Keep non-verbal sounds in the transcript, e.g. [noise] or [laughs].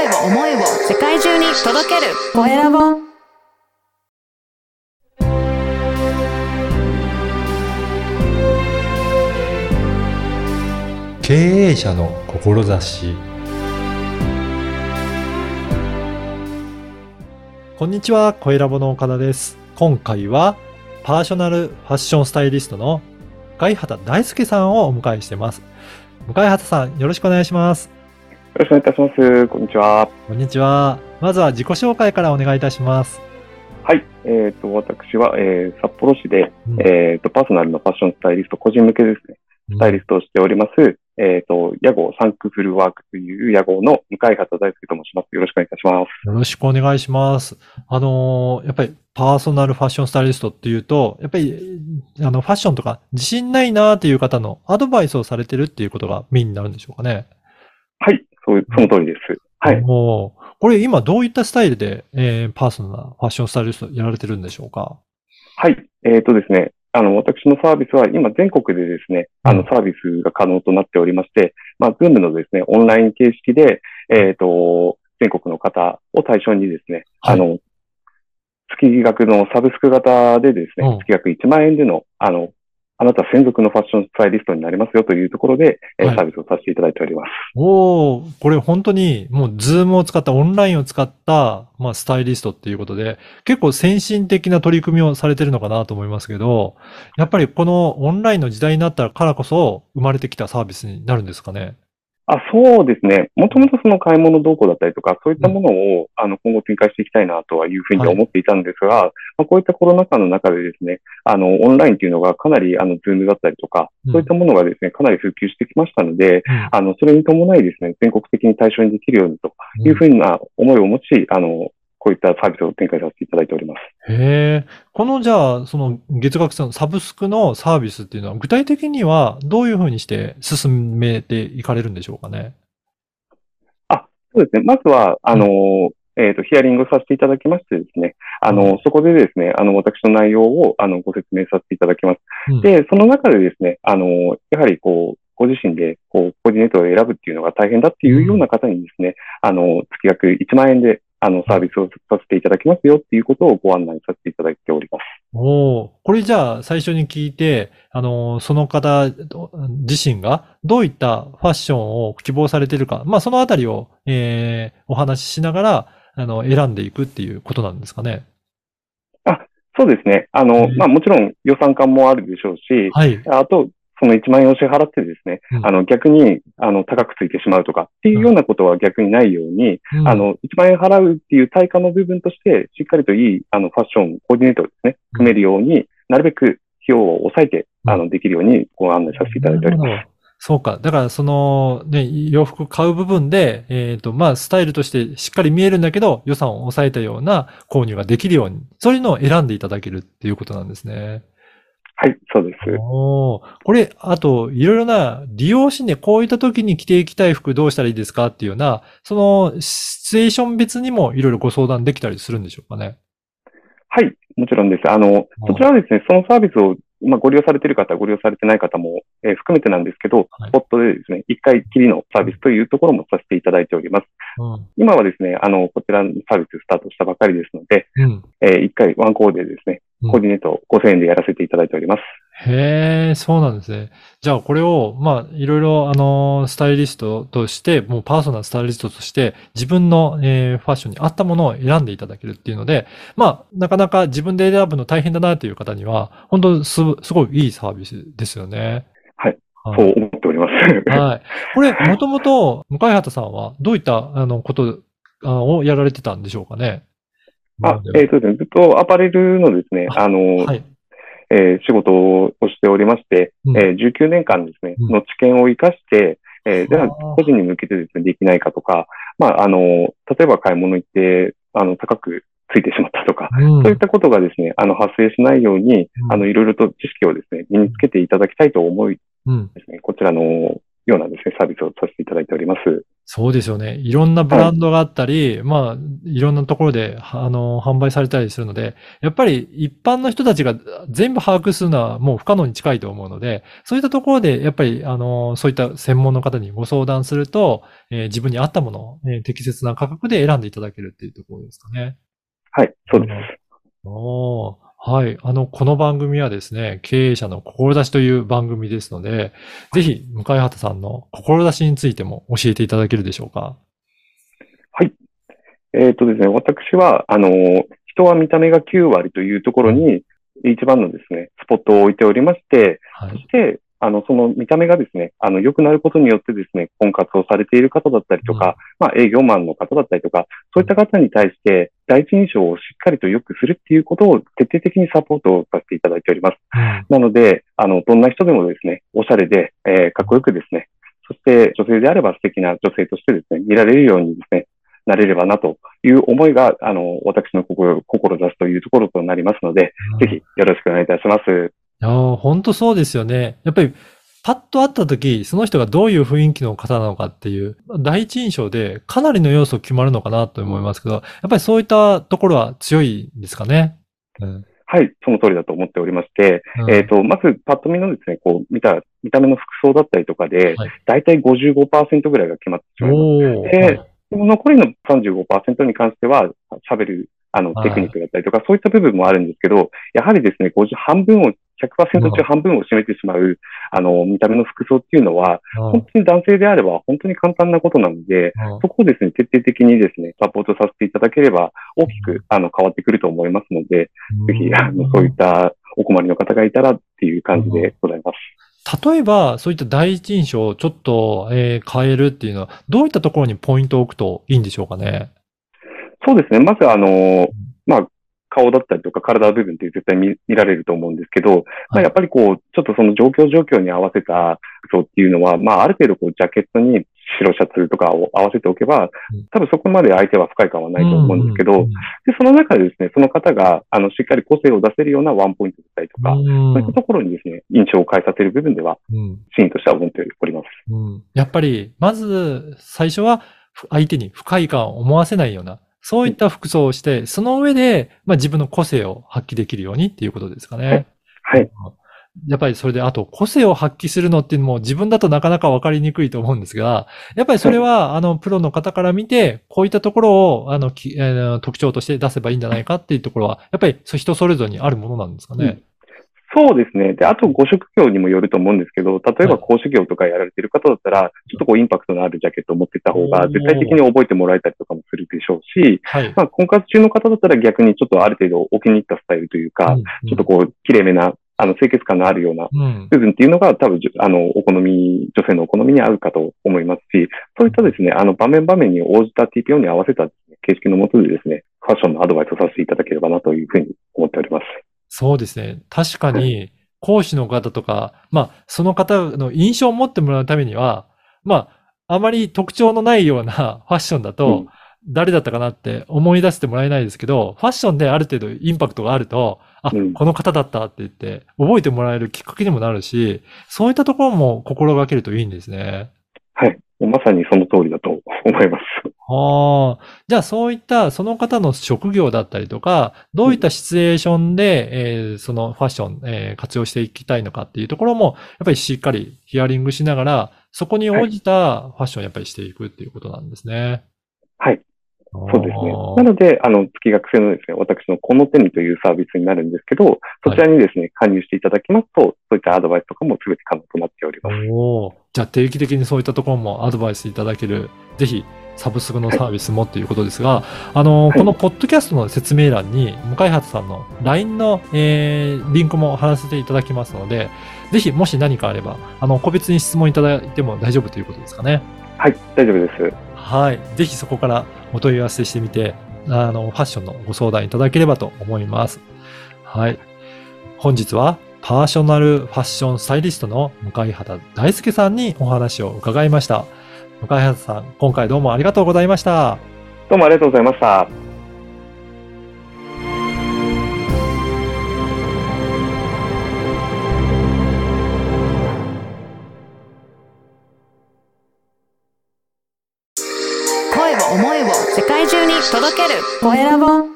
声を、思いを世界中に届けるコエラボ経営者の志こんにちは、コエラボの岡田です。今回はパーソナルファッションスタイリストの向畑大輔さんをお迎えしてます。向畑さん、よろしくお願いします。よろしくお願いいたします。こんにちは。こんにちは。まずは自己紹介からお願いいたします。はい。えっ、と、私は、えー札幌市で、うんえっ、と、パーソナルのファッションスタイリスト、個人向けですね、スタイリストをしております、えっ、と、屋号サンクフルワークという屋号の向井畑大輔と申します。よろしくお願いいたします。よろしくお願いします。あのーやっぱりパーソナルファッションスタイリストっていうと、やっぱり、あの、ファッションとか自信ないなーっていう方のアドバイスをされてるっていうことがメインになるんでしょうかね。はい。そう、その通りです。はい。もう、これ今どういったスタイルで、えーパーソナルファッションスタイリストやられてるんでしょうか？はい。えっ、とですね、あの、私のサービスは今全国でですね、あの、うんサービスが可能となっておりまして、まあ、ズームのですね、オンライン形式で、えっ、と、全国の方を対象にですね、はい。あの、月額のサブスク型でですね、うん。月額1万円での、あの、あなた専属のファッションスタイリストになりますよというところで、えサービスをさせていただいております。おー、これ本当にもうズームを使ったオンラインを使った、まあ、スタイリストっていうことで、結構先進的な取り組みをされてるのかなと思いますけど、やっぱりこのオンラインの時代になったからこそ生まれてきたサービスになるんですかね？あ、そうですね。もともとその買い物動向だったりとか、そういったものを、あの、今後展開していきたいなとはいうふうに思っていたんですが、まあ、こういったコロナ禍の中でですね、あの、オンラインっていうのがかなり、あの、ズームだったりとか、うん。そういったものがですね、かなり普及してきましたので、うん。あの、それに伴いですね、全国的に対象にできるようにというふうな思いを持ち、あの、こういったサービスを展開させていただいております。へえ。このじゃあ、その月額のサブスクのサービスっていうのは具体的にはどういうふうにして進めていかれるんでしょうかね？そうですね。まずは、あの、えっ、と、ヒアリングさせていただきましてですね、あの、うんそこでですね、あの、私の内容を、あの、ご説明させていただきます。うんで、その中でですね、あの、やはりこう、ご自身で、こう、コーディネートを選ぶっていうのが大変だっていうような方にですね、あの、月額1万円で、あの、サービスをさせていただきますよっていうことをご案内させていただいております。おお、これじゃあ最初に聞いて、あの、その方自身がどういったファッションを希望されているか、まあそのあたりを、えー、お話ししながら、あの、選んでいくっていうことなんですかね。そうですね。あの、うんまあ、もちろん予算感もあるでしょうし、はい。あと、その1万円を支払ってですね、うんあの、逆に、あの、高くついてしまうとかっていうようなことは逆にないように、うんあ、の、1万円払うっていう対価の部分として、しっかりといい、あの、ファッション、コーディネートをですね、組めるように、なるべく費用を抑えて、うんあの、できるようにご案内させていただいております。そうか。だから、その、ね、洋服買う部分で、えっ、と、まあ、スタイルとしてしっかり見えるんだけど、予算を抑えたような購入ができるように、そういうのを選んでいただけるっていうことなんですね。はい、そうです。おーこれ、あと、いろいろな利用シーンでこういった時に着ていきたい服どうしたらいいですかっていうような、そのシチュエーション別にもいろいろご相談できたりするんでしょうかね。はい、もちろんです。あの、そちらはですね、そのサービスを、まあ、ご利用されている方、ご利用されてない方も、えー含めてなんですけど、はいスポットでですね、一回きりのサービスというところもさせていただいております。うん。今はですね、あの、こちらのサービススタートしたばかりですので、うん。えー一回ワンコーデでですね、うんコーディネートを5000円でやらせていただいております。へえ、そうなんですね。じゃあこれを、まあ、いろいろ、あの、スタイリストとして、もうパーソナルスタイリストとして、自分の、えーファッションに合ったものを選んでいただけるっていうので、まあ、なかなか自分で選ぶの大変だなという方には、本当す、すごいいいサービスですよね。はい。はいそう思っております。はい。これ、もともと、向畑さんは、どういった、あの、ことあをやられてたんでしょうかね？あ、えっ、とですね、ずっとアパレルのですね、ああの、はい。えー仕事をしておりまして、うんえー19年間ですね、うんの知見を活かして、えーじゃあ、個人に向けてですね、できないかとか、まあ、あの、例えば買い物行って、あの、高くついてしまったとか、うんそういったことがですね、あの、発生しないように、うんあの、いろいろと知識をですね、身につけていただきたいと思いうん。ですね、こちらのようなですね、サービスをさせていただいております。そうですよね。いろんなブランドがあったり、まあ、いろんなところで、あの、販売されたりするので、やっぱり一般の人たちが全部把握するのはもう不可能に近いと思うので、そういったところで、やっぱり、あの、そういった専門の方にご相談すると、えー自分に合ったものを、えー適切な価格で選んでいただけるっていうところですかね。はい、そうです。おーはい。あの、この番組はですね、経営者の志という番組ですので、ぜひ、向井畑さんの志についても教えていただけるでしょうか？えっ、とですね、私は、あの、人は見た目が9割というところに、一番のですね、スポットを置いておりまして、はい。そして、あの、その見た目がですね、あの、良くなることによってですね、婚活をされている方だったりとか、まあ、営業マンの方だったりとか、そういった方に対して、第一印象をしっかりと良くするっていうことを徹底的にサポートをさせていただいております。うんなので、あの、どんな人でもですね、おしゃれで、えーかっこよくですね、そして女性であれば素敵な女性としてですね、見られるようにですね、なれればなという思いが、あの、私の心、志というところとなりますので、ぜひよろしくお願いいたします。いやー本当そうですよね。やっぱり、パッと会った時、その人がどういう雰囲気の方なのかっていう、第一印象でかなりの要素決まるのかなと思いますけど、やっぱりそういったところは強いんですかね？うん。はい、その通りだと思っておりまして、うんえっ、と、まず、パッと見のですね、こう、見た、見た目の服装だったりとかで、はいだいたい55%ぐらいが決まってしまいます。おーではい残りの35%に関しては、喋る、あの、はいテクニックだったりとか、そういった部分もあるんですけど、やはりですね、50、半分を、100%中半分を占めてしまう、あの、見た目の服装っていうのは、本当に男性であれば本当に簡単なことなので、うんそこをですね、徹底的にですね、サポートさせていただければ、大きく、あの、変わってくると思いますので、ぜひ、あの、そういったお困りの方がいたらっていう感じでございます。例えば、そういった第一印象をちょっと、えー変えるっていうのは、どういったところにポイントを置くといいんでしょうかね？そうですね。まず、あの、まあ、顔だったりとか体の部分って絶対見見られると思うんですけど、まあ、やっぱりこう、ちょっとその状況状況に合わせた服装っていうのは、まあ、ある程度こう、ジャケットに白シャツとかを合わせておけばうん、多分そこまで相手は不快感はないと思うんですけど、うんで、その中でですね、その方が、あの、しっかり個性を出せるようなワンポイントだったりとか、うん。そういったところにですね、印象を変えさせる部分では、うん。シーンとしては思っております。うんやっぱり、まず、最初は、ふ相手に不快感を思わせないような、そういった服装をして、その上で、まあ、自分の個性を発揮できるようにっていうことですかね。はい。やっぱりそれで、あと、個性を発揮するのっていうのも自分だとなかなか分かりにくいと思うんですが、やっぱりそれは、あの、プロの方から見て、こういったところを、あの、きえー特徴として出せばいいんじゃないかっていうところは、やっぱり人それぞれにあるものなんですかね。そうですね。で、あとご職業にもよると思うんですけど、例えば講師業とかやられてる方だったら、ちょっとこうインパクトのあるジャケットを持ってった方が絶対的に覚えてもらえたりとかもするでしょうし、はい。まあ、婚活中の方だったら逆にちょっとある程度お気に入ったスタイルというか、うんちょっとこう、綺麗めな、あの、清潔感のあるようなうん。部分っていうのが多分、あの、お好み、女性のお好みに合うかと思いますし、そういったですね、あの、場面場面に応じた TPO に合わせたね形式のもとでですね、ファッションのアドバイスをさせていただければなというふうに思っております。そうですね。確かに、講師の方とか、まあ、その方の印象を持ってもらうためには、まあ、あまり特徴のないような [laughs] ファッションだと、誰だったかなって思い出してもらえないですけど、ファッションである程度インパクトがあると、あ、うんこの方だったって言って、覚えてもらえるきっかけにもなるし、そういったところも心がけるといいんですね。はい。まさにその通りだと思います。ああ。じゃあそういったその方の職業だったりとか、どういったシチュエーションで、えーそのファッション、えー活用していきたいのかっていうところも、やっぱりしっかりヒアリングしながら、そこに応じたファッションをやっぱりしていくっていうことなんですね。はい。そうですねなので、あの、月額制のですね、私のこの手にというサービスになるんですけど、そちらにですね、加入していただきますと、そういったアドバイスとかも全て可能となっております。おーじゃあ定期的にそういったところもアドバイスいただける、ぜひサブスクのサービスもっていうことですが、あの、はいこのポッドキャストの説明欄に、向井発さんの LINE の、えーリンクも貼らせていただきますので、ぜひもし何かあれば、あの、個別に質問いただいても大丈夫ということですかね。はい、大丈夫です。はい。ぜひそこからお問い合わせしてみて、あの、ファッションのご相談いただければと思います。はい。本日は、パーソナルファッションスタイリストの向井畑大輔さんにお話を伺いました。向井畑さん、今回どうもありがとうございました。どうもありがとうございました。る。コエラボ